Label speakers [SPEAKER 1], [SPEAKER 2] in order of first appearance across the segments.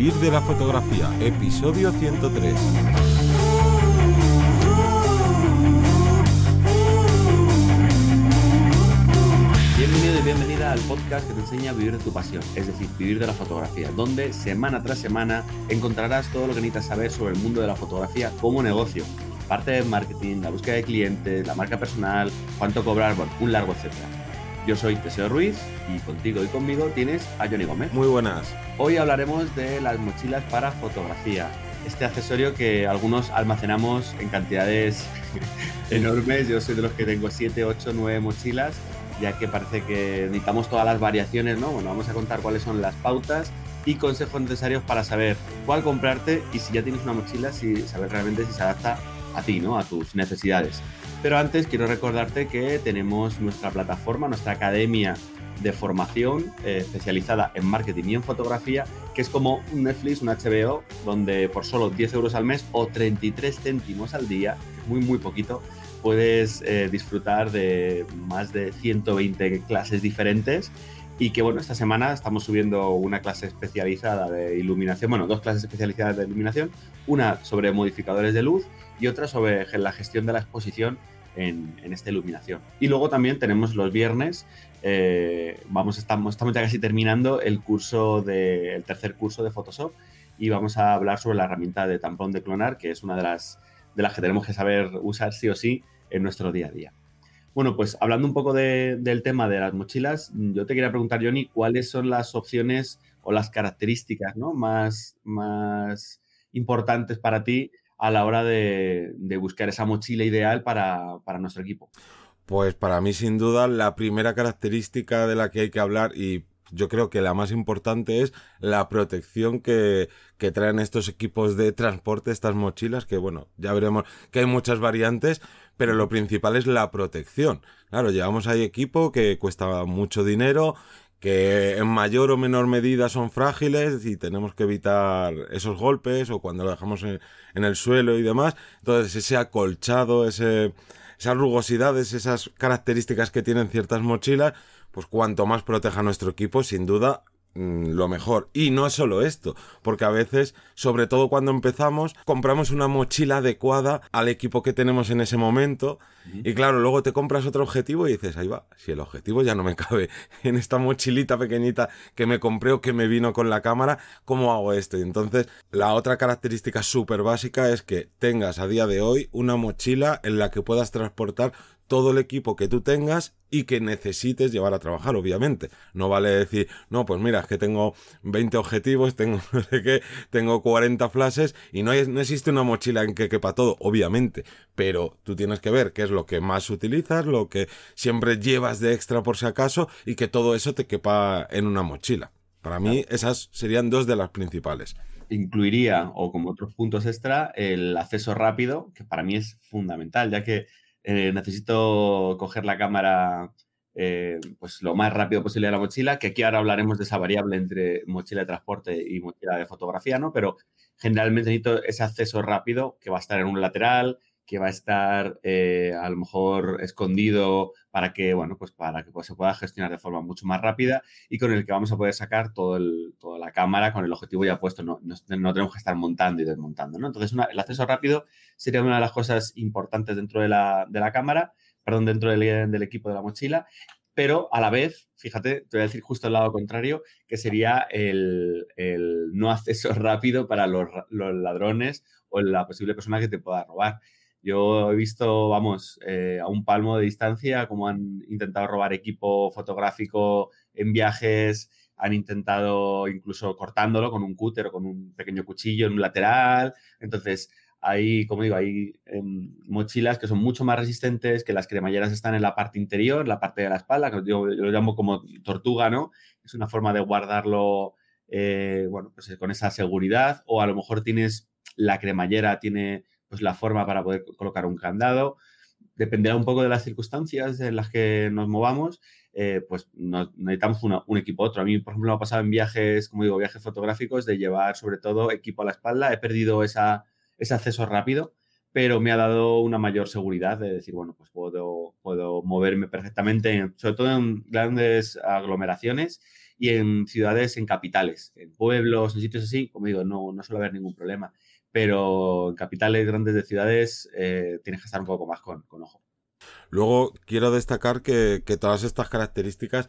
[SPEAKER 1] Vivir de la fotografía, episodio 103.
[SPEAKER 2] Bienvenido y bienvenida al podcast que te enseña a vivir de tu pasión, es decir, vivir de la fotografía, donde semana tras semana encontrarás todo lo que necesitas saber sobre el mundo de la fotografía como negocio. Parte de marketing, la búsqueda de clientes, la marca personal, cuánto cobrar, bueno, un largo etcétera. Yo soy Teseo Ruiz y contigo y conmigo tienes a Johnny Gómez.
[SPEAKER 1] Muy buenas.
[SPEAKER 2] Hoy hablaremos de las mochilas para fotografía. Este accesorio que algunos almacenamos en cantidades enormes. Yo soy de los que tengo 7, 8, 9 mochilas, ya que parece que necesitamos todas las variaciones, ¿no? Bueno, vamos a contar cuáles son las pautas y consejos necesarios para saber cuál comprarte y si ya tienes una mochila, si saber realmente si se adapta a ti, ¿no? A tus necesidades. Pero antes quiero recordarte que tenemos nuestra plataforma, nuestra academia de formación eh, especializada en marketing y en fotografía, que es como un Netflix, un HBO, donde por solo 10 euros al mes o 33 céntimos al día, muy muy poquito, puedes eh, disfrutar de más de 120 clases diferentes y que bueno, esta semana estamos subiendo una clase especializada de iluminación, bueno, dos clases especializadas de iluminación, una sobre modificadores de luz y otra sobre la gestión de la exposición en, esta iluminación. Y luego también tenemos los viernes, eh, vamos, estamos, estamos ya casi terminando el curso de, el tercer curso de Photoshop y vamos a hablar sobre la herramienta de tampón de clonar, que es una de las, de las que tenemos que saber usar sí o sí en nuestro día a día. Bueno, pues hablando un poco del tema de las mochilas, yo te quería preguntar, Johnny, ¿cuáles son las opciones o las características ¿no? más, más importantes para ti a la hora de, buscar esa mochila ideal para, nuestro equipo?
[SPEAKER 1] Pues para mí, sin duda, la primera característica de la que hay que hablar y yo creo que la más importante es la protección que, que, traen estos equipos de transporte, estas mochilas, que bueno, ya veremos que hay muchas variantes, pero lo principal es la protección. Claro, llevamos ahí equipo que cuesta mucho dinero, que en mayor o menor medida son frágiles y tenemos que evitar esos golpes o cuando lo dejamos en, el suelo y demás. Entonces ese acolchado, ese, esas rugosidades, esas características que tienen ciertas mochilas, pues cuanto más proteja nuestro equipo, sin duda, lo mejor. Y no es solo esto, porque a veces, sobre todo cuando empezamos, compramos una mochila adecuada al equipo que tenemos en ese momento. Y claro, luego te compras otro objetivo y dices, ahí va, si el objetivo ya no me cabe en esta mochilita pequeñita que me compré o que me vino con la cámara, ¿cómo hago esto? Y entonces, la otra característica súper básica es que tengas a día de hoy una mochila en la que puedas transportar todo el equipo que tú tengas y que necesites llevar a trabajar, obviamente. No vale decir, no, pues mira, es que tengo 20 objetivos, tengo no sé qué, tengo 40 flashes y no, hay, no existe una mochila en que quepa todo, obviamente. Pero tú tienes que ver qué es lo que más utilizas, lo que siempre llevas de extra por si acaso y que todo eso te quepa en una mochila. Para mí esas serían dos de las principales
[SPEAKER 2] incluiría, o como otros puntos extra, el acceso rápido, que para mí es fundamental, ya que eh, necesito coger la cámara eh, pues lo más rápido posible de la mochila, que aquí ahora hablaremos de esa variable entre mochila de transporte y mochila de fotografía, ¿no? Pero generalmente necesito ese acceso rápido que va a estar en un lateral, que va a estar eh, a lo mejor escondido para que, bueno, pues para que se pueda gestionar de forma mucho más rápida y con el que vamos a poder sacar toda la cámara con el objetivo ya puesto, no, tenemos que estar montando y desmontando, ¿no? Entonces, el acceso rápido sería una de las cosas importantes dentro de la, de la cámara, perdón, dentro del, equipo de la mochila pero a la vez, fíjate, te voy a decir justo el lado contrario, que sería el, no acceso rápido para los, ladrones o la posible persona que te pueda robar. Yo he visto, vamos, eh, a un palmo de distancia cómo han intentado robar equipo fotográfico en viajes, han intentado incluso cortándolo con un cúter o con un pequeño cuchillo en un lateral. Entonces, hay, como digo, hay em, mochilas que son mucho más resistentes, que las cremalleras están en la parte interior, la parte de la espalda, que yo, lo llamo como tortuga, ¿no? Es una forma de guardarlo, eh, bueno, pues con esa seguridad. O a lo mejor tienes la cremallera, tiene pues la forma para poder colocar un candado. Dependerá un poco de las circunstancias en las que nos movamos, eh, pues necesitamos un equipo otro. A mí, por ejemplo, me ha pasado en viajes, como digo, viajes fotográficos, de llevar sobre todo equipo a la espalda. He perdido esa, ese acceso rápido pero me ha dado una mayor seguridad de decir, bueno, pues puedo, puedo moverme perfectamente, sobre todo en grandes aglomeraciones y en ciudades, en capitales, en pueblos, en sitios así, como digo, no, no suele haber ningún problema. Pero en capitales grandes de ciudades eh, tienes que estar un poco más con, ojo.
[SPEAKER 1] Luego quiero destacar que, todas estas características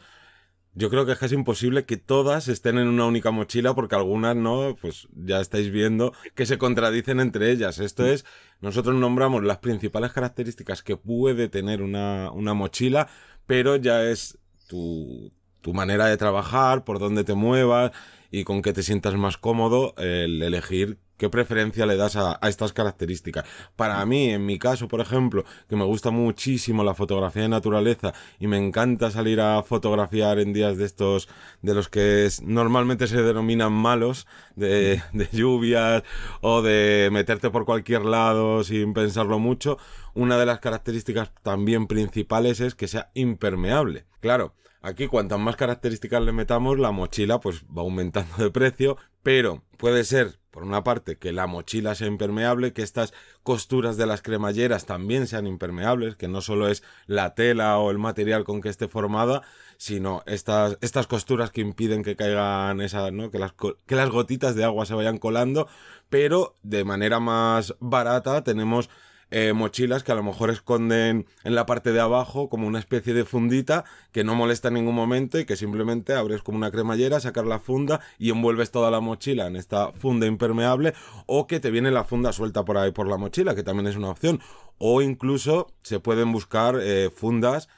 [SPEAKER 1] yo creo que es imposible que todas estén en una única mochila porque algunas no, pues ya estáis viendo que se contradicen entre ellas. Esto es, nosotros nombramos las principales características que puede tener una, una mochila, pero ya es tu, tu manera de trabajar, por dónde te muevas y con qué te sientas más cómodo el elegir qué preferencia le das a, estas características. Para mí, en mi caso, por ejemplo, que me gusta muchísimo la fotografía de naturaleza y me encanta salir a fotografiar en días de estos, de los que normalmente se denominan malos, de, de lluvias o de meterte por cualquier lado sin pensarlo mucho, una de las características también principales es que sea impermeable. Claro, Aquí cuantas más características le metamos, la mochila pues va aumentando de precio, pero puede ser, por una parte, que la mochila sea impermeable, que estas costuras de las cremalleras también sean impermeables, que no solo es la tela o el material con que esté formada, sino estas, estas costuras que impiden que caigan esas, ¿no? Que las, que las gotitas de agua se vayan colando, pero de manera más barata tenemos eh, mochilas que a lo mejor esconden en la parte de abajo como una especie de fundita que no molesta en ningún momento y que simplemente abres como una cremallera, sacas la funda y envuelves toda la mochila en esta funda impermeable o que te viene la funda suelta por ahí por la mochila, que también es una opción. O incluso se pueden buscar eh, fundas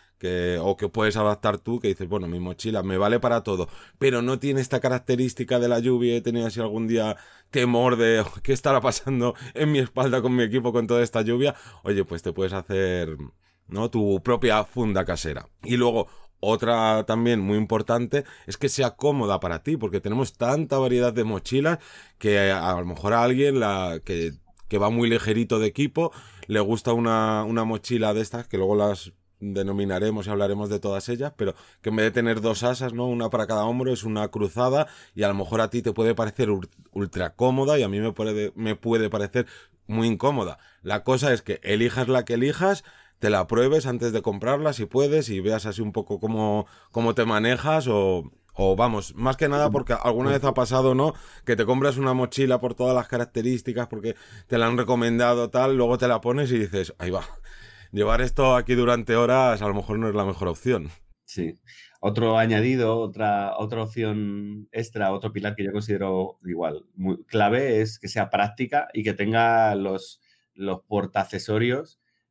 [SPEAKER 1] o que puedes adaptar tú, que dices, bueno, mi mochila me vale para todo, pero no tiene esta característica de la lluvia, he tenido así algún día temor de oh, qué estará pasando en mi espalda con mi equipo con toda esta lluvia, oye, pues te puedes hacer, ¿no? Tu propia funda casera. Y luego, otra también muy importante es que sea cómoda para ti, porque tenemos tanta variedad de mochilas que a, lo mejor a alguien que, que va muy ligerito de equipo le gusta una, una mochila de estas que luego las denominaremos y hablaremos de todas ellas, pero que en vez de tener dos asas, ¿no? Una para cada hombro, es una cruzada y a lo mejor a ti te puede parecer ultra cómoda y a mí me puede, me puede parecer muy incómoda. La cosa es que elijas la que elijas, te la pruebes antes de comprarla si puedes y veas así un poco cómo, cómo te manejas o, o vamos, más que nada porque alguna vez ha pasado, ¿no? Que te compras una mochila por todas las características, porque te la han recomendado tal, luego te la pones y dices, ahí va, llevar esto aquí durante horas a lo mejor no es la mejor opción.
[SPEAKER 2] Sí. Otro añadido, otra, otra opción extra, otro pilar que yo considero igual muy clave es que sea práctica y que tenga los, los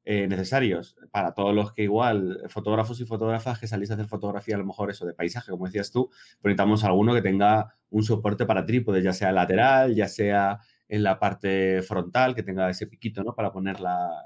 [SPEAKER 2] eh, necesarios para todos los que igual, fotógrafos y fotógrafas que salís a hacer fotografía, a lo mejor eso de paisaje, como decías tú, pues necesitamos alguno que tenga un soporte para trípode, ya sea lateral, ya sea en la parte frontal, que tenga ese piquito, ¿no? Para poner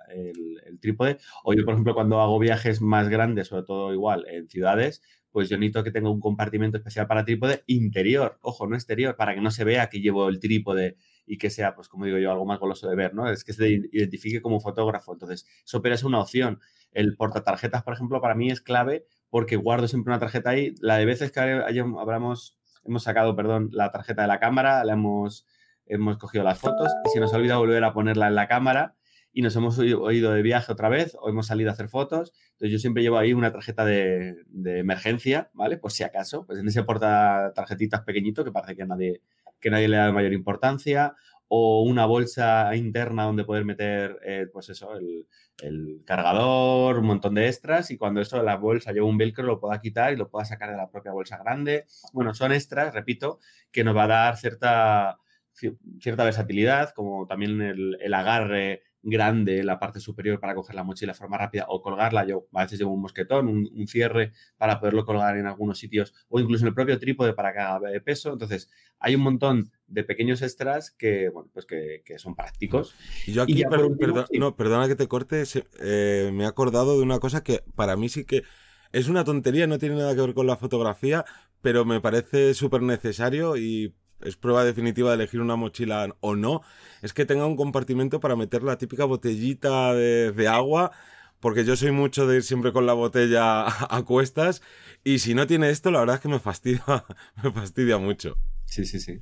[SPEAKER 2] el, trípode. O yo, por ejemplo, cuando hago viajes más grandes, sobre todo igual en ciudades, pues yo necesito que tenga un compartimento especial para trípode interior, ojo, no exterior, para que no se vea que llevo el trípode y que sea, pues como digo yo, algo más goloso de ver, ¿no? Es que se identifique como fotógrafo. Entonces, eso es una opción. El portatarjetas, por ejemplo, para mí es clave porque guardo siempre una tarjeta ahí. La de veces que hayamos, hemos sacado, perdón, la tarjeta de la cámara, la hemos hemos cogido las fotos y se nos ha olvidado volver a ponerla en la cámara y nos hemos ido de viaje otra vez o hemos salido a hacer fotos. Entonces yo siempre llevo ahí una tarjeta de, emergencia, ¿vale? Pues si acaso, pues en ese porta tarjetitas pequeñito que parece que nadie, que nadie le da mayor importancia o una bolsa interna donde poder meter, eh, pues eso, el, el, cargador, un montón de extras y cuando eso la bolsa lleva un velcro lo pueda quitar y lo pueda sacar de la propia bolsa grande. Bueno, son extras, repito, que nos va a dar cierta cierta versatilidad, como también el, agarre grande en la parte superior para coger la mochila de forma rápida o colgarla. Yo a veces llevo un mosquetón, un, cierre para poderlo colgar en algunos sitios o incluso en el propio trípode para que haga peso. Entonces, hay un montón de pequeños extras que, bueno, pues que, son prácticos.
[SPEAKER 1] Y yo aquí, no, perdona que te corte, eh, me he acordado de una cosa que para mí sí que es una tontería, no tiene nada que ver con la fotografía, pero me parece súper necesario y es prueba definitiva de elegir una mochila o no, es que tenga un compartimento para meter la típica botellita de, agua, porque yo soy mucho de ir siempre con la botella a, cuestas, y si no tiene esto, la verdad es que me fastidia, me fastidia mucho.
[SPEAKER 2] Sí, sí, sí.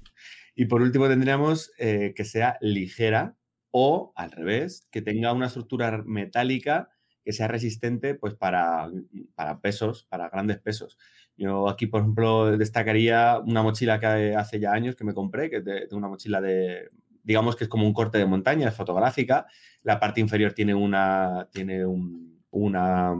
[SPEAKER 2] Y por último tendríamos eh, que sea ligera o al revés, que tenga una estructura metálica que sea resistente pues para, para pesos, para grandes pesos. Yo aquí, por ejemplo, destacaría una mochila que hace ya años que me compré, que es una mochila de, digamos que es como un corte de montaña, es fotográfica. La parte inferior tiene una, tiene una,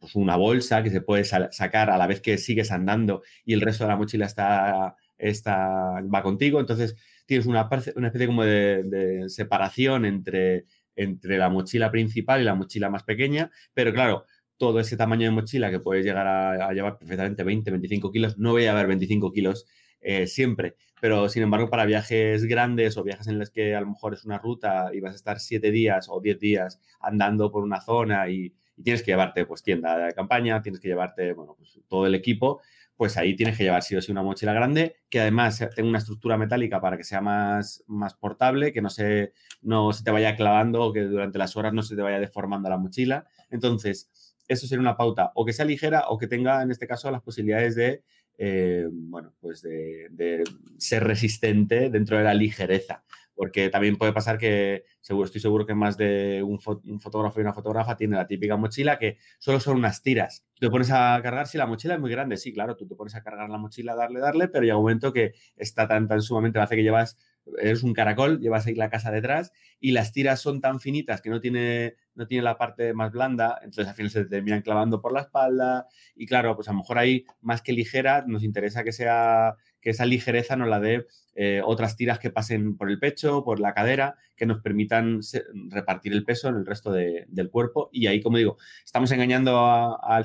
[SPEAKER 2] pues una bolsa que se puede sacar a la vez que sigues andando y el resto de la mochila está, está va contigo. Entonces tienes una, una especie como de, de separación entre entre la mochila principal y la mochila más pequeña, pero claro, todo ese tamaño de mochila que puedes llegar a, llevar perfectamente 20, 25 kilos, no voy a haber 25 kilos eh, siempre, pero sin embargo para viajes grandes o viajes en los que a lo mejor es una ruta y vas a estar 7 días o 10 días andando por una zona y, tienes que llevarte pues tienda de campaña, tienes que llevarte bueno, pues, todo el equipo, pues ahí tienes que llevar sí o sí una mochila grande, que además tenga una estructura metálica para que sea más, más portable, que no se, no se te vaya clavando o que durante las horas no se te vaya deformando la mochila. Entonces, eso sería una pauta, o que sea ligera o que tenga, en este caso, las posibilidades de, eh, bueno, pues de, ser resistente dentro de la ligereza porque también puede pasar que seguro, estoy seguro que más de un, fotógrafo y una fotógrafa tiene la típica mochila que solo son unas tiras. Te pones a cargar si la mochila es muy grande, sí, claro, tú te pones a cargar la mochila, darle, darle, pero llega un momento que está tan, tan sumamente, hace que llevas, eres un caracol, llevas ahí la casa detrás y las tiras son tan finitas que no tiene, no tiene la parte más blanda, entonces al final se te terminan clavando por la espalda y claro, pues a lo mejor ahí más que ligera nos interesa que sea que esa ligereza nos la dé eh, otras tiras que pasen por el pecho, por la cadera, que nos permitan repartir el peso en el resto del cuerpo. Y ahí, como digo, estamos engañando a,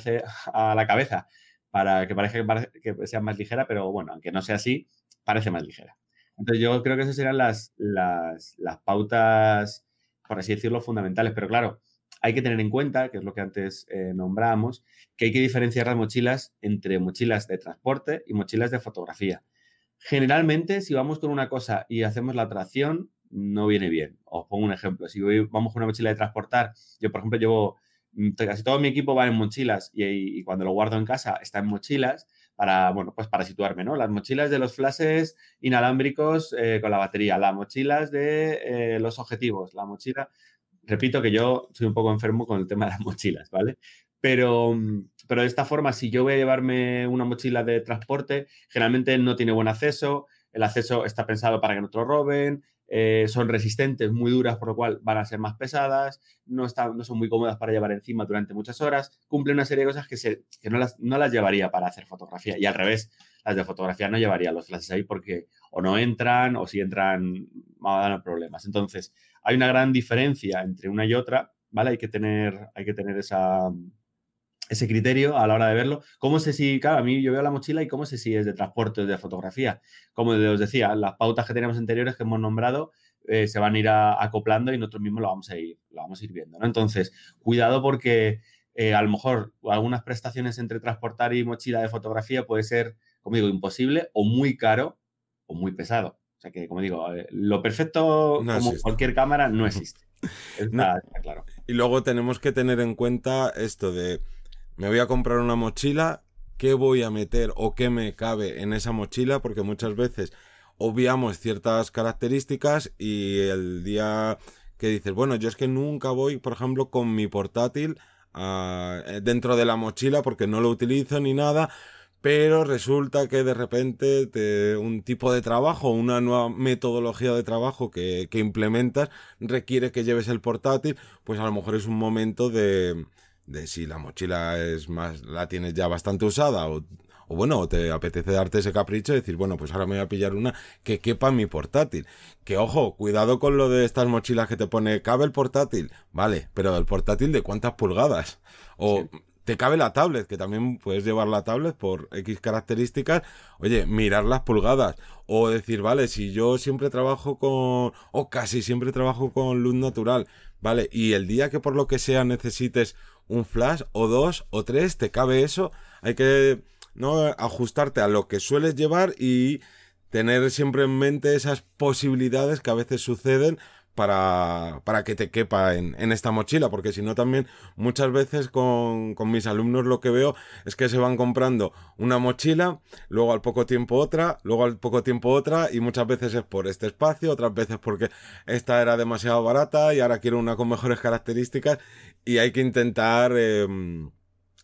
[SPEAKER 2] la cabeza para que parezca que, sea más ligera, pero bueno, aunque no sea así, parece más ligera. Entonces yo creo que esas serían las, las, pautas, por así decirlo, fundamentales. Pero claro, hay que tener en cuenta, que es lo que antes eh, nombrábamos, que hay que diferenciar las mochilas entre mochilas de transporte y mochilas de fotografía. Generalmente, si vamos con una cosa y hacemos la tracción, no viene bien. Os pongo un ejemplo. Si vamos con una mochila de transportar, yo, por ejemplo, llevo mm, casi todo mi equipo va en mochilas y, cuando lo guardo en casa está en mochilas para, bueno, pues para situarme, ¿no? Las mochilas de los flashes inalámbricos eh, con la batería, las mochilas de eh, los objetivos, la mochila, repito que yo soy un poco enfermo con el tema de las mochilas, ¿vale? Pero, mm, pero de esta forma, si yo voy a llevarme una mochila de transporte, generalmente no tiene buen acceso, el acceso está pensado para que no te lo roben, eh, son resistentes, muy duras, por lo cual van a ser más pesadas, no, están, no son muy cómodas para llevar encima durante muchas horas, cumple una serie de cosas que, se, que no, las, no las llevaría para hacer fotografía. Y al revés, las de fotografía no llevaría los flashes ahí porque o no entran o si entran van a dar problemas. Entonces, hay una gran diferencia entre una y otra, ¿vale? Hay que tener, hay que tener esa, ese criterio a la hora de verlo. ¿Cómo sé si, claro, a mí yo veo la mochila y cómo sé si es de transporte o de fotografía? Como os decía, las pautas que tenemos anteriores que hemos nombrado eh, se van a ir acoplando y nosotros mismos lo vamos a ir, lo vamos a ir viendo, ¿no? Entonces, cuidado porque eh, a lo mejor algunas prestaciones entre transportar y mochila de fotografía puede ser, como digo, imposible o muy caro o muy pesado. O sea que, como digo, eh, lo perfecto, como cualquier cámara, no existe. está claro.
[SPEAKER 1] Y luego tenemos que tener en cuenta esto de me voy a comprar una mochila, ¿qué voy a meter o qué me cabe en esa mochila? Porque muchas veces obviamos ciertas características y el día que dices, bueno, yo es que nunca voy, por ejemplo, con mi portátil ah, eh, dentro de la mochila porque no lo utilizo ni nada, pero resulta que de repente te, un tipo de trabajo, una nueva metodología de trabajo que, que implementas requiere que lleves el portátil, pues a lo mejor es un momento de, de si la mochila es más, la tienes ya bastante usada o, o bueno, te apetece darte ese capricho y decir, bueno, pues ahora me voy a pillar una que quepa en mi portátil. Que ojo, cuidado con lo de estas mochilas que te pone, cabe el portátil, vale, pero el portátil de cuántas pulgadas. O te cabe la tablet, que también puedes llevar la tablet por X características. Oye, mirar las pulgadas. O decir, vale, si yo siempre trabajo con, o casi siempre trabajo con luz natural, vale, y el día que por lo que sea necesites un flash o dos o tres, te cabe eso. Hay que ¿no? ajustarte a lo que sueles llevar y tener siempre en mente esas posibilidades que a veces suceden para, para que te quepa en, en esta mochila, porque si no también muchas veces con, con mis alumnos lo que veo es que se van comprando una mochila, luego al poco tiempo otra, luego al poco tiempo otra, y muchas veces es por este espacio, otras veces porque esta era demasiado barata y ahora quiero una con mejores características, y hay que intentar... Eh,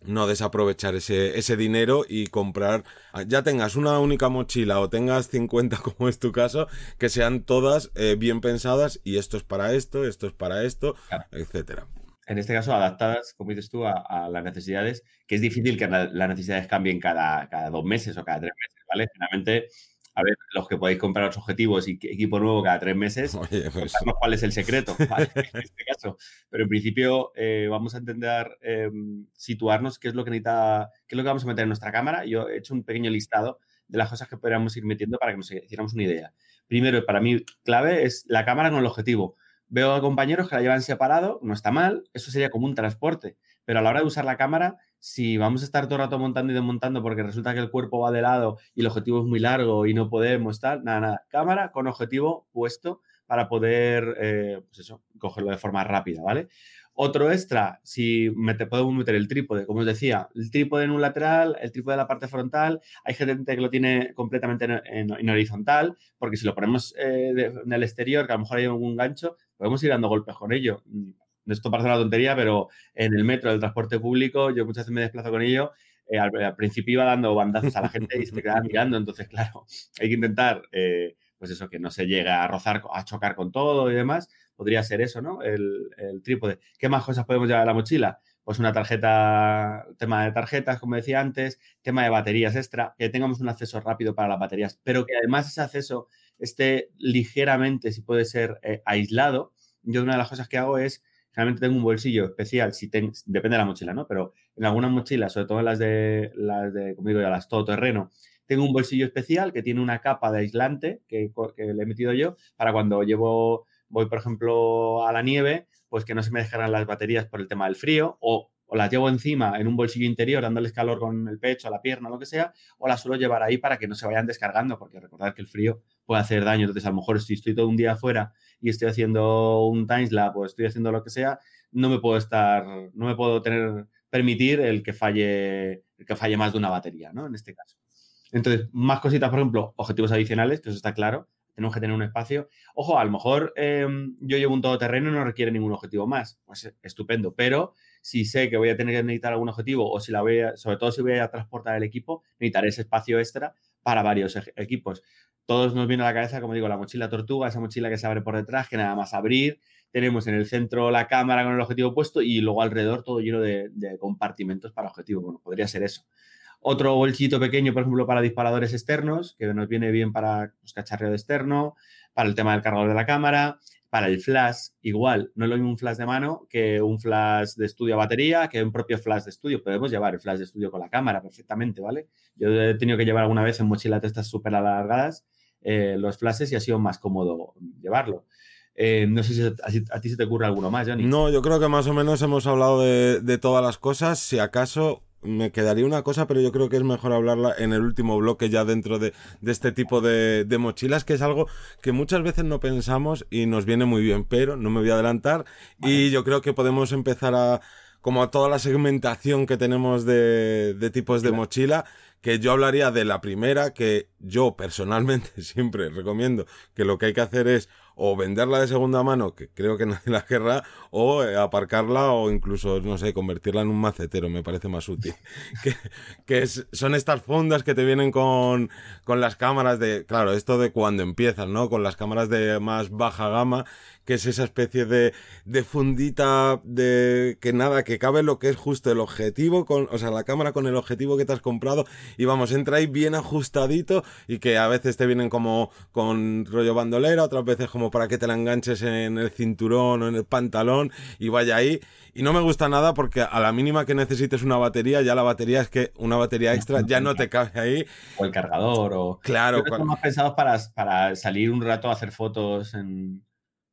[SPEAKER 1] no desaprovechar ese, ese dinero y comprar, ya tengas una única mochila o tengas 50 como es tu caso, que sean todas eh, bien pensadas y esto es para esto, esto es para esto, etcétera.
[SPEAKER 2] En este caso, adaptadas, como dices tú, a, las necesidades, que es difícil que las necesidades cambien cada, cada dos meses o cada tres meses, ¿vale? Generalmente a ver, los que podéis comprar los objetivos y equipo nuevo cada tres meses, pues... cuál es el secreto en este caso. Pero en principio eh, vamos a intentar em, situarnos qué es lo que necesita, qué es lo que vamos a meter en nuestra cámara. Yo he hecho un pequeño listado de las cosas que podríamos ir metiendo para que nos hiciéramos una idea. Primero, para mí, clave es la cámara con el objetivo. Veo a compañeros que la llevan separado, no está mal, eso sería como un transporte, pero a la hora de usar la cámara si vamos a estar todo el rato montando y desmontando porque resulta que el cuerpo va de lado y el objetivo es muy largo y no podemos estar, nada, nada. Cámara con objetivo puesto para poder, eh, pues eso, cogerlo de forma rápida, ¿vale? Otro extra, si me te podemos meter el trípode, como os decía, el trípode en un lateral, el trípode de la parte frontal, hay gente que lo tiene completamente en, horizontal, porque si lo ponemos eh, en el exterior, que a lo mejor hay algún gancho, podemos ir dando golpes con ello esto parece una tontería, pero en el metro, del transporte público, yo muchas veces me desplazo con ello. Eh, al, principio iba dando bandazos a la gente y se te quedaba mirando. Entonces, claro, hay que intentar, eh, pues eso, que no se llegue a rozar, a chocar con todo y demás. Podría ser eso, ¿no? El, trípode. ¿Qué más cosas podemos llevar a la mochila? Pues una tarjeta, tema de tarjetas, como decía antes, tema de baterías extra, que tengamos un acceso rápido para las baterías, pero que además ese acceso esté ligeramente, si puede ser, eh, aislado. Yo una de las cosas que hago es Generalmente tengo un bolsillo especial, si depende de la mochila, ¿no? Pero en algunas mochilas, sobre todo en las de, las de, como digo, ya las todoterreno, tengo un bolsillo especial que tiene una capa de aislante que, le he metido yo para cuando llevo, voy por ejemplo a la nieve, pues que no se me dejaran las baterías por el tema del frío o, o las llevo encima en un bolsillo interior dándoles calor con el pecho, la pierna, lo que sea, o las suelo llevar ahí para que no se vayan descargando, porque recordad que el frío puede hacer daño. Entonces, a lo mejor si estoy todo un día afuera y estoy haciendo un timeslap o estoy haciendo lo que sea, no me puedo estar, no me puedo tener, permitir el que falle, el que falle más de una batería, ¿no? En este caso. Entonces, más cositas, por ejemplo, objetivos adicionales, que eso está claro. Tenemos que tener un espacio. Ojo, a lo mejor em, yo llevo un todoterreno y no requiere ningún objetivo más. Pues estupendo. Pero si sé que voy a tener que necesitar algún objetivo o si la voy a, sobre todo si voy a transportar el equipo, necesitaré ese espacio extra para varios equipos todos nos viene a la cabeza, como digo, la mochila tortuga, esa mochila que se abre por detrás, que nada más abrir, tenemos en el centro la cámara con el objetivo puesto y luego alrededor todo lleno de, compartimentos para objetivo. Bueno, podría ser eso. Otro bolsito pequeño, por ejemplo, para disparadores externos, que nos viene bien para pues, cacharreo externo, para el tema del cargador de la cámara, para el flash, igual, no es lo un flash de mano que un flash de estudio a batería, que un propio flash de estudio. Podemos llevar el flash de estudio con la cámara perfectamente, ¿vale? Yo he tenido que llevar alguna vez en mochilas de estas súper alargadas eh, los flashes y ha sido más cómodo llevarlo. Eh, no sé si a, ti se te ocurre alguno más, Johnny.
[SPEAKER 1] No, yo creo que más o menos hemos hablado de, todas las cosas. Si acaso me quedaría una cosa, pero yo creo que es mejor hablarla en el último bloque ya dentro de, este tipo de, mochilas, que es algo que muchas veces no pensamos y nos viene muy bien, pero no me voy a adelantar. Y yo creo que podemos empezar a, como a toda la segmentación que tenemos de, tipos de mochila, que yo hablaría de la primera, que yo personalmente siempre recomiendo que lo que hay que hacer es o venderla de segunda mano, que creo que nadie la querrá, o eh, aparcarla o incluso, no sé, convertirla en un macetero, me parece más útil. que, son estas fundas que te vienen con, con las cámaras de, claro, esto de cuando empiezas, ¿no? Con las cámaras de más baja gama, que es esa especie de, de fundita de que nada, que cabe lo que es justo el objetivo, con, o sea, la cámara con el objetivo que te has comprado y vamos, entra ahí bien ajustadito y que a veces te vienen como con rollo bandolera, otras veces como para que te la enganches en el cinturón o en el pantalón y vaya ahí. Y no me gusta nada porque a la mínima que necesites una batería, ya la batería es que una batería extra ya no te cabe ahí.
[SPEAKER 2] O el cargador o...
[SPEAKER 1] Claro.
[SPEAKER 2] Estamos más pensados para, para salir un rato a hacer fotos en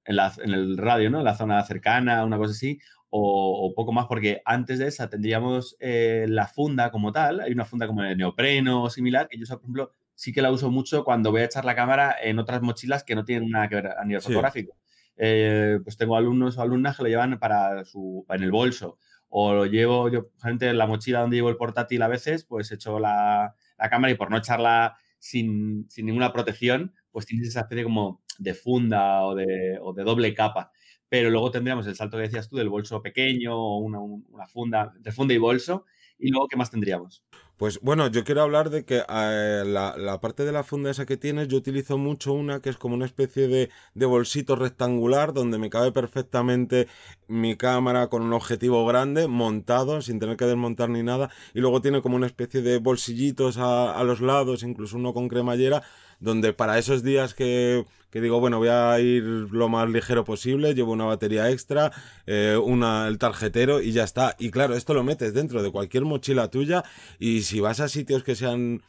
[SPEAKER 2] en, el radio, ¿no? En la zona cercana, una cosa así, o, poco más, porque antes de esa tendríamos eh, la funda como tal, hay una funda como de neopreno o similar, que yo, por ejemplo, sí que la uso mucho cuando voy a echar la cámara en otras mochilas que no tienen nada que ver a nivel fotográfico. eh, pues tengo alumnos o alumnas que lo llevan para su, en el bolso. O lo llevo yo, gente, en la mochila donde llevo el portátil a veces, pues echo la, la cámara y por no echarla sin, sin, ninguna protección, pues tienes esa especie como de funda o de, o de doble capa pero luego tendríamos el salto que decías tú del bolso pequeño o una, una, funda, de funda y bolso, y luego, ¿qué más tendríamos?
[SPEAKER 1] Pues bueno, yo quiero hablar de que eh, la, la, parte de la funda esa que tienes, yo utilizo mucho una que es como una especie de, de, bolsito rectangular donde me cabe perfectamente mi cámara con un objetivo grande montado sin tener que desmontar ni nada y luego tiene como una especie de bolsillitos a, a los lados, incluso uno con cremallera donde para esos días que, que, digo, bueno, voy a ir lo más ligero posible, llevo una batería extra, eh, una, el tarjetero y ya está. Y claro, esto lo metes dentro de cualquier mochila tuya y si vas a sitios que sean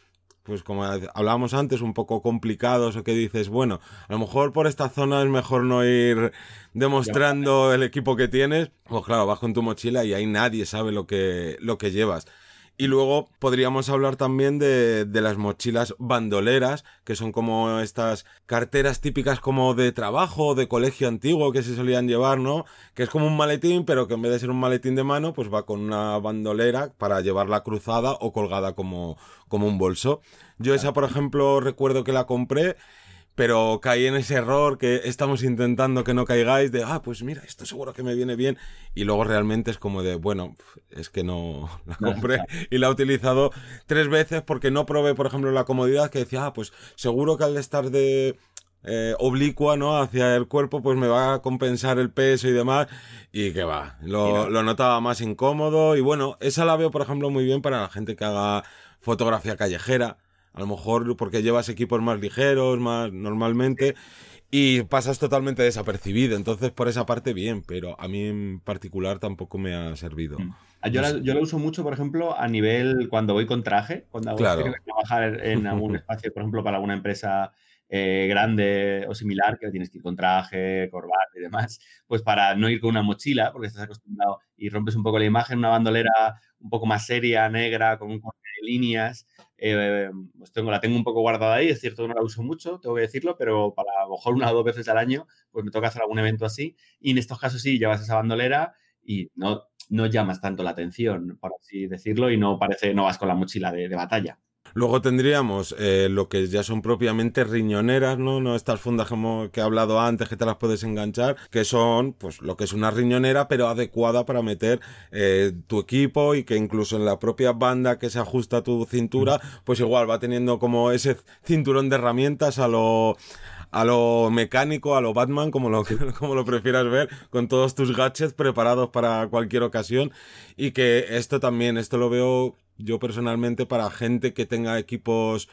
[SPEAKER 1] pues como hablábamos antes, un poco complicados o que dices, bueno, a lo mejor por esta zona es mejor no ir demostrando el equipo que tienes, pues claro, vas con tu mochila y ahí nadie sabe lo que, lo que llevas. Y luego podríamos hablar también de, de, las mochilas bandoleras, que son como estas carteras típicas como de trabajo, de colegio antiguo que se solían llevar, ¿no? Que es como un maletín, pero que en vez de ser un maletín de mano, pues va con una bandolera para llevarla cruzada o colgada como, como un bolso. Yo esa, por ejemplo, recuerdo que la compré pero caí en ese error que estamos intentando que no caigáis de, ah, pues mira, esto seguro que me viene bien. Y luego realmente es como de, bueno, es que no la compré y la he utilizado tres veces porque no probé, por ejemplo, la comodidad que decía, ah, pues seguro que al estar de eh, oblicua, ¿no? Hacia el cuerpo, pues me va a compensar el peso y demás. Y que va, lo, lo notaba más incómodo. Y bueno, esa la veo, por ejemplo, muy bien para la gente que haga fotografía callejera a lo mejor porque llevas equipos más ligeros, más normalmente, y pasas totalmente desapercibido. Entonces, por esa parte, bien, pero a mí en particular tampoco me ha servido. Mm.
[SPEAKER 2] Yo, la, yo lo uso mucho, por ejemplo, a nivel cuando voy con traje, cuando
[SPEAKER 1] claro.
[SPEAKER 2] trabajar en algún espacio, por ejemplo, para alguna empresa eh, grande o similar, que tienes que ir con traje, corbata y demás, pues para no ir con una mochila, porque estás acostumbrado y rompes un poco la imagen, una bandolera un poco más seria, negra, con un corte de líneas, eh, pues tengo, la tengo un poco guardada ahí, es cierto que no la uso mucho, tengo que decirlo, pero para a lo mejor una o dos veces al año, pues me toca hacer algún evento así. Y en estos casos sí, llevas esa bandolera y no, no llamas tanto la atención, por así decirlo, y no parece, no vas con la mochila de, de batalla.
[SPEAKER 1] Luego tendríamos eh, lo que ya son propiamente riñoneras, ¿no? No estas fundas como que he hablado antes que te las puedes enganchar, que son pues lo que es una riñonera pero adecuada para meter eh, tu equipo y que incluso en la propia banda que se ajusta a tu cintura, pues igual va teniendo como ese cinturón de herramientas a lo a lo mecánico, a lo Batman, como lo, como lo prefieras ver, con todos tus gadgets preparados para cualquier ocasión. Y que esto también, esto lo veo yo personalmente para gente que tenga equipos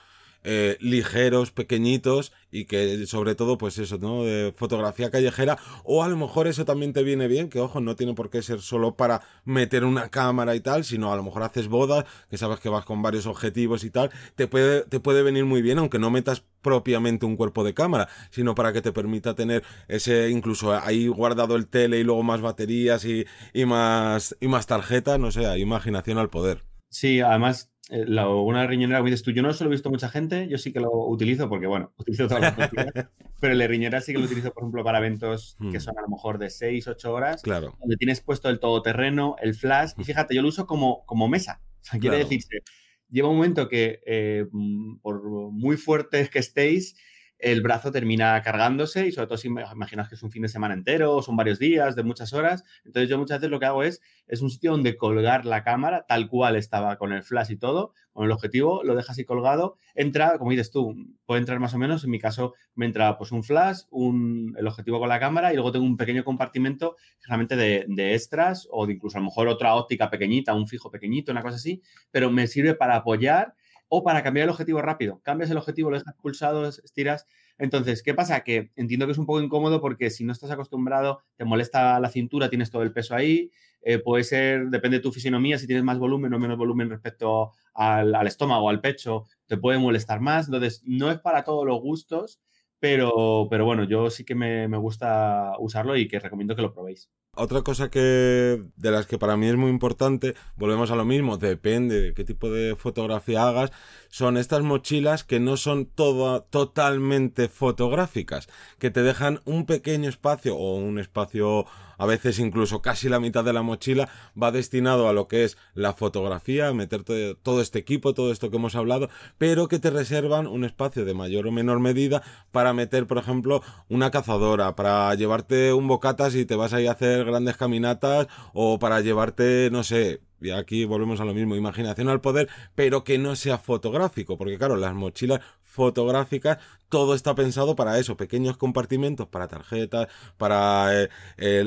[SPEAKER 1] eh, ligeros, pequeñitos y que sobre todo pues eso, ¿no? De fotografía callejera o a lo mejor eso también te viene bien, que ojo, no tiene por qué ser solo para meter una cámara y tal, sino a lo mejor haces bodas, que sabes que vas con varios objetivos y tal, te puede, te puede venir muy bien aunque no metas propiamente un cuerpo de cámara, sino para que te permita tener ese incluso ahí guardado el tele y luego más baterías y, y más y más tarjetas, no sé, imaginación al poder.
[SPEAKER 2] Sí, además, eh, la, una riñonera, como dices tú, yo no solo he visto mucha gente, yo sí que lo utilizo porque, bueno, utilizo todas las pero la riñonera sí que lo utilizo, por ejemplo, para eventos que hmm. son a lo mejor de 6, 8 horas,
[SPEAKER 1] claro.
[SPEAKER 2] donde tienes puesto el todoterreno, el flash, y hmm. fíjate, yo lo uso como, como mesa. O sea, quiere claro. decirse, lleva un momento que, eh, mm, por muy fuertes que estéis, el brazo termina cargándose y sobre todo si imaginas que es un fin de semana entero o son varios días de muchas horas. Entonces yo muchas veces lo que hago es, es un sitio donde colgar la cámara tal cual estaba con el flash y todo, con el objetivo, lo dejas así colgado, entra, como dices tú, puede entrar más o menos, en mi caso me entra pues un flash, un, el objetivo con la cámara y luego tengo un pequeño compartimento realmente de, de extras o de incluso a lo mejor otra óptica pequeñita, un fijo pequeñito, una cosa así, pero me sirve para apoyar o para cambiar el objetivo rápido. Cambias el objetivo, lo dejas pulsado, estiras. Entonces, ¿qué pasa? Que entiendo que es un poco incómodo porque si no estás acostumbrado, te molesta la cintura, tienes todo el peso ahí. Eh, puede ser, depende de tu fisionomía, si tienes más volumen o menos volumen respecto al, al estómago al pecho, te puede molestar más. Entonces, no es para todos los gustos, pero, pero bueno, yo sí que me gusta usarlo y que recomiendo que lo probéis.
[SPEAKER 1] Otra cosa que de las que para mí es muy importante, volvemos a lo mismo, depende de qué tipo de fotografía hagas, son estas mochilas que no son todo, totalmente fotográficas, que te dejan un pequeño espacio o un espacio a veces incluso casi la mitad de la mochila va destinado a lo que es la fotografía, meterte todo este equipo, todo esto que hemos hablado, pero que te reservan un espacio de mayor o menor medida para meter, por ejemplo, una cazadora, para llevarte un bocatas y te vas a ir a hacer grandes caminatas o para llevarte, no sé, y aquí volvemos a lo mismo, imaginación al poder, pero que no sea fotográfico, porque claro, las mochilas fotográficas, todo está pensado para eso, pequeños compartimentos para tarjetas, para eh,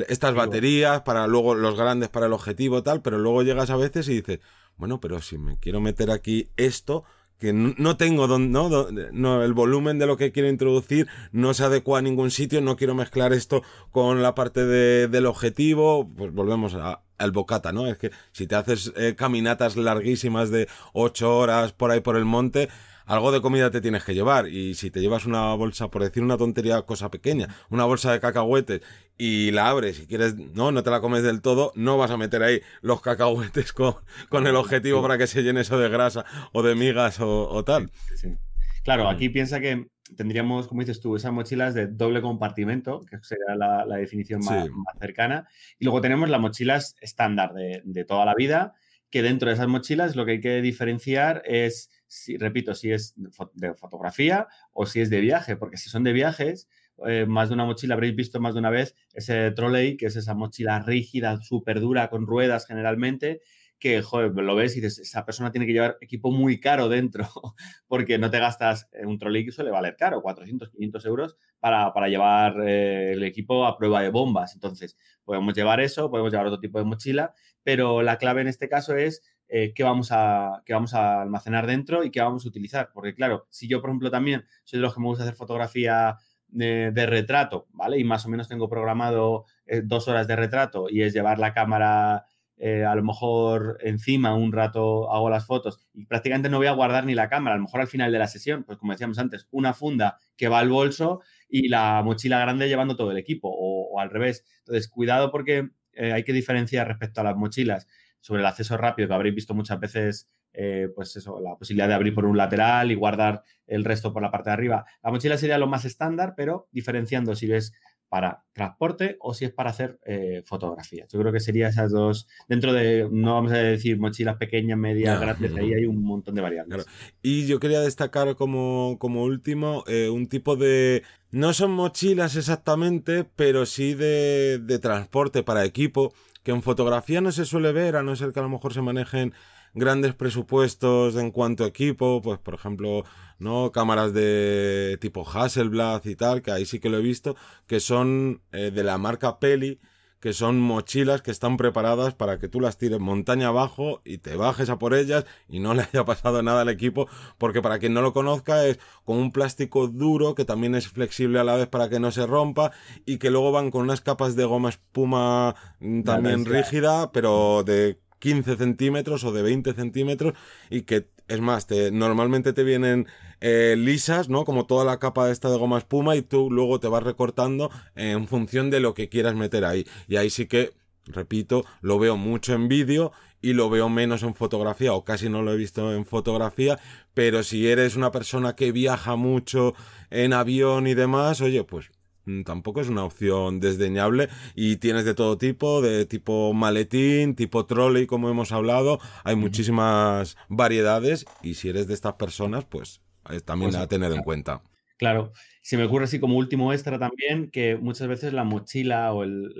[SPEAKER 1] estas baterías, para luego los grandes para el objetivo tal, pero luego llegas a veces y dices, bueno, pero si me quiero meter aquí esto, que no tengo don, no, no, el volumen de lo que quiero introducir no se adecua a ningún sitio, no quiero mezclar esto con la parte de, del objetivo, pues volvemos a, al bocata, ¿no? Es que si te haces eh, caminatas larguísimas de ocho horas por ahí por el monte, algo de comida te tienes que llevar. Y si te llevas una bolsa, por decir una tontería, cosa pequeña, una bolsa de cacahuetes y la abres y quieres, no, no te la comes del todo, no vas a meter ahí los cacahuetes con, con el objetivo para que se llene eso de grasa o de migas o, tal.
[SPEAKER 2] Claro, aquí piensa que tendríamos, como dices tú, esas mochilas de doble compartimento, que sería la, definición más, cercana. Y luego tenemos las mochilas estándar de, de toda la vida, que dentro de esas mochilas lo que hay que diferenciar es si, repito, si es de fotografía o si es de viaje, porque si son de viajes, eh, más de una mochila, habréis visto más de una vez ese trolley, que es esa mochila rígida, súper dura, con ruedas generalmente, que, joder, lo ves y dices, esa persona tiene que llevar equipo muy caro dentro, porque no te gastas un trolley que suele valer caro, 400, 500 euros, para, llevar eh, el equipo a prueba de bombas. Entonces, podemos llevar eso, podemos llevar otro tipo de mochila, pero la clave en este caso es eh, qué, vamos a, vamos a almacenar dentro y qué vamos a utilizar. Porque claro, si yo, por ejemplo, también soy de los que me gusta hacer fotografía de, retrato, ¿vale? Y más o menos tengo programado eh, dos horas de retrato y es llevar la cámara eh, a lo mejor encima un rato hago las fotos y prácticamente no voy a guardar ni la cámara, a lo mejor al final de la sesión, pues como decíamos antes, una funda que va al bolso y la mochila grande llevando todo el equipo o, al revés. Entonces, cuidado porque hay que diferenciar respecto a las mochilas sobre el acceso rápido, que habréis visto muchas veces, eh, pues eso, la posibilidad de abrir por un lateral y guardar el resto por la parte de arriba. La mochila sería lo más estándar, pero diferenciando si es para transporte o si es para hacer eh, fotografía. Yo creo que sería esas dos, dentro de, no vamos a decir mochilas pequeñas, medias, grandes, ahí hay un montón de variables.
[SPEAKER 1] Y yo quería destacar como, como último eh, un tipo de, no son mochilas exactamente, pero sí de, de transporte para equipo que en fotografía no se suele ver, a no ser que a lo mejor se manejen grandes presupuestos en cuanto a equipo, pues por ejemplo, ¿no? Cámaras de tipo Hasselblad y tal, que ahí sí que lo he visto, que son eh, de la marca Peli, que son mochilas que están preparadas para que tú las tires montaña abajo y te bajes a por ellas y no le haya pasado nada al equipo, porque para quien no lo conozca es con un plástico duro que también es flexible a la vez para que no se rompa y que luego van con unas capas de goma espuma mm, también rígida, pero de 15 centímetros o de 20 centímetros y que es más, te, normalmente te vienen eh, lisas, ¿no? Como toda la capa esta de goma espuma y tú luego te vas recortando en función de lo que quieras meter ahí. Y ahí sí que, repito, lo veo mucho en vídeo y lo veo menos en fotografía o casi no lo he visto en fotografía, pero si eres una persona que viaja mucho en avión y demás, oye, pues tampoco es una opción desdeñable y tienes de todo tipo, de tipo maletín, tipo trolley, como hemos hablado, hay muchísimas variedades y si eres de estas personas, pues también pues, a tener en cuenta.
[SPEAKER 2] Claro, se me ocurre así como último extra también que muchas veces la mochila o el,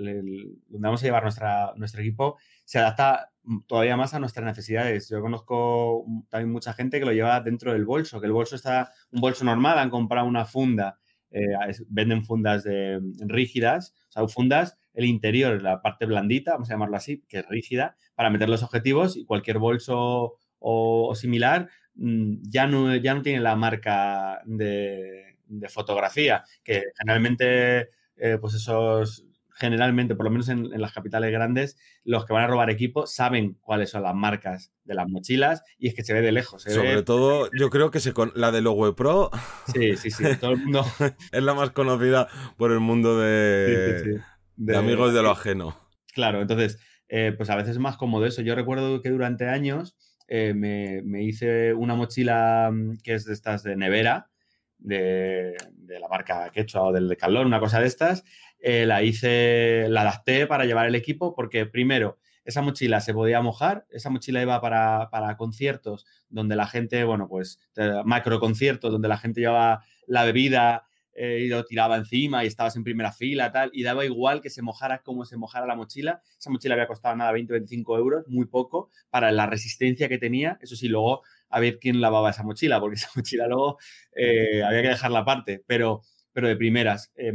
[SPEAKER 2] donde vamos a llevar nuestra, nuestro equipo se adapta todavía más a nuestras necesidades. Yo conozco también mucha gente que lo lleva dentro del bolso, que el bolso está un bolso normal, han comprado una funda eh, venden fundas rígidas, o sea, fundas, el interior, la parte blandita, vamos a llamarlo así, que es rígida, para meter los objetivos y cualquier bolso o, similar mm, ya no, ya no tiene la marca de, fotografía, que generalmente, eh, pues esos generalmente, por lo menos en, las capitales grandes, los que van a robar equipo saben cuáles son las marcas de las mochilas y es que se ve de lejos.
[SPEAKER 1] Sobre todo, yo creo que se con... la de Lowe Pro.
[SPEAKER 2] Sí, sí, sí. Todo el mundo...
[SPEAKER 1] es la más conocida por el mundo de, de... amigos de lo ajeno.
[SPEAKER 2] Claro, entonces, eh, pues a veces es más cómodo eso. Yo recuerdo que durante años eh, me, hice una mochila mm, que es de estas de nevera, de, la marca Quechua o del de Calor, una cosa de estas. Eh, la hice, la adapté para llevar el equipo porque primero, esa mochila se podía mojar, esa mochila iba para, para conciertos donde la gente, bueno, pues macro conciertos donde la gente llevaba la bebida eh, y lo tiraba encima y estabas en primera fila, tal, y daba igual que se mojara como se mojara la mochila. Esa mochila había costado nada, 20 25 euros, muy poco, para la resistencia que tenía. Eso sí, luego a ver quién lavaba esa mochila, porque esa mochila luego eh, había que dejarla aparte, pero, pero de primeras. Eh,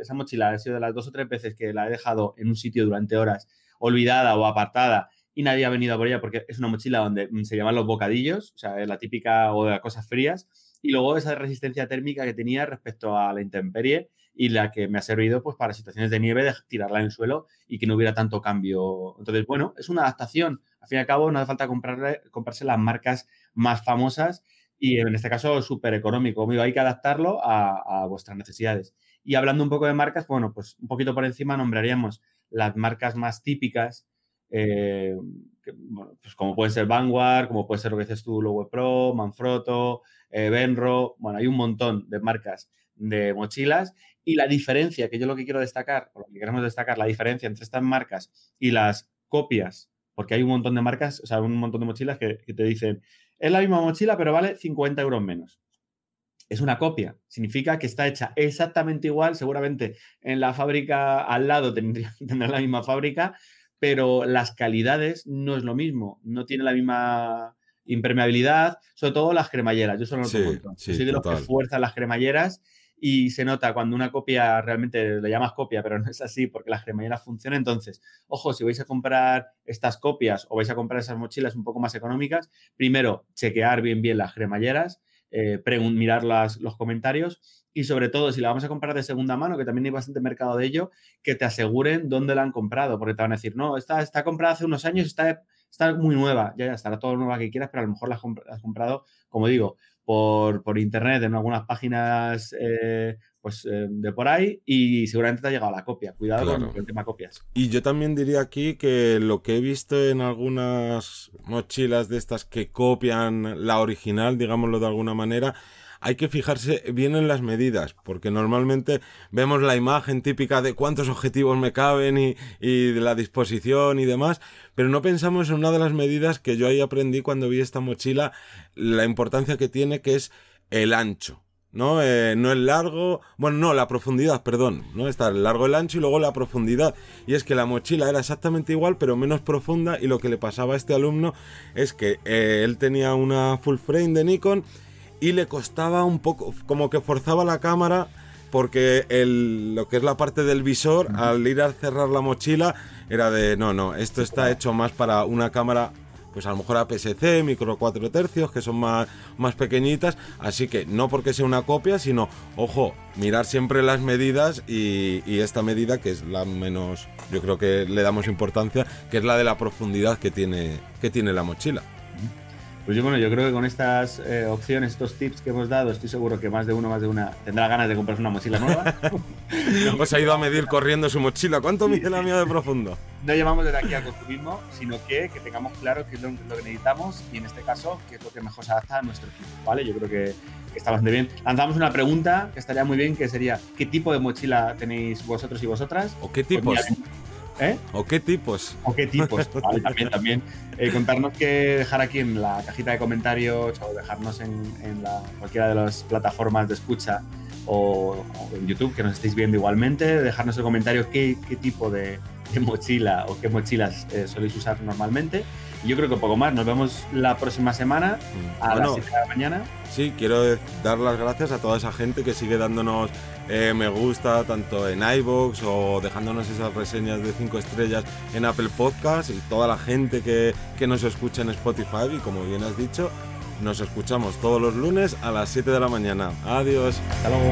[SPEAKER 2] esa mochila ha sido de las dos o tres veces que la he dejado en un sitio durante horas, olvidada o apartada, y nadie ha venido a por ella porque es una mochila donde mm, se llaman los bocadillos, o sea, es la típica o de cosas frías y luego esa resistencia térmica que tenía respecto a la intemperie y la que me ha servido pues para situaciones de nieve de tirarla en el suelo y que no hubiera tanto cambio. Entonces, bueno, es una adaptación. Al fin y al cabo, no hace falta comprarle, comprarse las marcas más famosas y en este caso súper económico. Hay que adaptarlo a, vuestras necesidades. Y hablando un poco de marcas, bueno, pues un poquito por encima nombraríamos las marcas más típicas, eh, pues como puede ser Vanguard, como puede ser lo que dices tú, Lowe Pro, Manfrotto, eh, Benro, bueno, hay un montón de marcas de mochilas y la diferencia, que yo lo que quiero destacar, o lo que queremos destacar, la diferencia entre estas marcas y las copias, porque hay un montón de marcas, o sea, un montón de mochilas que, te dicen, es la misma mochila, pero vale 50 euros menos. Es una copia, significa que está hecha exactamente igual, seguramente en la fábrica al lado tendría que tener la misma fábrica, pero las calidades no es lo mismo, no tiene la misma impermeabilidad, sobre todo las cremalleras. Yo solo lo sí, soy de los que fuerzan las cremalleras y se nota cuando una copia realmente le llamas copia, pero no es así porque las cremalleras funcionan. Entonces, ojo, si vais a comprar estas copias o vais a comprar esas mochilas un poco más económicas, primero chequear bien bien las cremalleras, eh, mirar los comentarios y sobre todo si la vamos a comprar de segunda mano, que también hay bastante mercado de ello, que te aseguren dónde la han comprado, porque te van a decir, no, esta está comprada hace unos años, está está muy nueva, ya, ya estará todo nueva que quieras, pero a lo mejor la has, comprado, como digo, por, por, internet en algunas páginas eh, pues, eh, de por ahí y seguramente te ha llegado la copia. Cuidado con el tema copias.
[SPEAKER 1] Y yo también diría aquí que lo que he visto en algunas mochilas de estas que copian la original, digámoslo de alguna manera, hay que fijarse bien en las medidas, porque normalmente vemos la imagen típica de cuántos objetivos me caben y, de la disposición y demás, pero no pensamos en una de las medidas que yo ahí aprendí cuando vi esta mochila, la importancia que tiene, que es el ancho. ¿no? Eh, no el largo, bueno, no, la profundidad, perdón, ¿no? Está el largo, el ancho y luego la profundidad. Y es que la mochila era exactamente igual, pero menos profunda y lo que le pasaba a este alumno es que eh, él tenía una full frame de Nikon y le costaba un poco, como que forzaba la cámara porque el, lo que es la parte del visor, al ir a cerrar la mochila, era de, no, no, esto está hecho más para una cámara, pues a lo mejor APS-C, micro 4 tercios, que son más, más pequeñitas, así que no porque sea una copia, sino, ojo, mirar siempre las medidas y, y esta medida, que es la menos, yo creo que le damos importancia, que es la de la profundidad que tiene, que tiene la mochila.
[SPEAKER 2] Pues yo, bueno, yo creo que con estas eh, opciones, estos tips que hemos dado, estoy seguro que más de uno, más de una tendrá ganas de comprarse una mochila nueva.
[SPEAKER 1] Os ha ido a medir corriendo su mochila. ¿Cuánto mide la mía de profundo?
[SPEAKER 2] No llevamos desde aquí al consumismo, sino que, que tengamos claro qué es lo, que necesitamos y en este caso qué es lo que mejor se adapta a nuestro equipo, ¿vale? Yo creo que, está bastante bien. Lanzamos una pregunta que estaría muy bien, que sería ¿qué tipo de mochila tenéis vosotros y vosotras?
[SPEAKER 1] ¿O qué tipos? Pues ¿Eh? ¿O qué tipos?
[SPEAKER 2] ¿O qué tipos? también, también. Eh, contarnos que dejar aquí en la cajita de comentarios o dejarnos en, la, cualquiera de las plataformas de escucha o, en YouTube, que nos estéis viendo igualmente, dejarnos el comentario qué, qué tipo de, mochila o qué mochilas eh, soléis usar normalmente. Yo creo que poco más. Nos vemos la próxima semana a las 7 de la mañana.
[SPEAKER 1] Sí, quiero dar las gracias a toda esa gente que sigue dándonos eh, me gusta tanto en iVoox o dejándonos esas reseñas de 5 estrellas en Apple Podcast y toda la gente que, que nos escucha en Spotify y como bien has dicho, nos escuchamos todos los lunes a las 7 de la mañana. Adiós.
[SPEAKER 2] Hasta luego.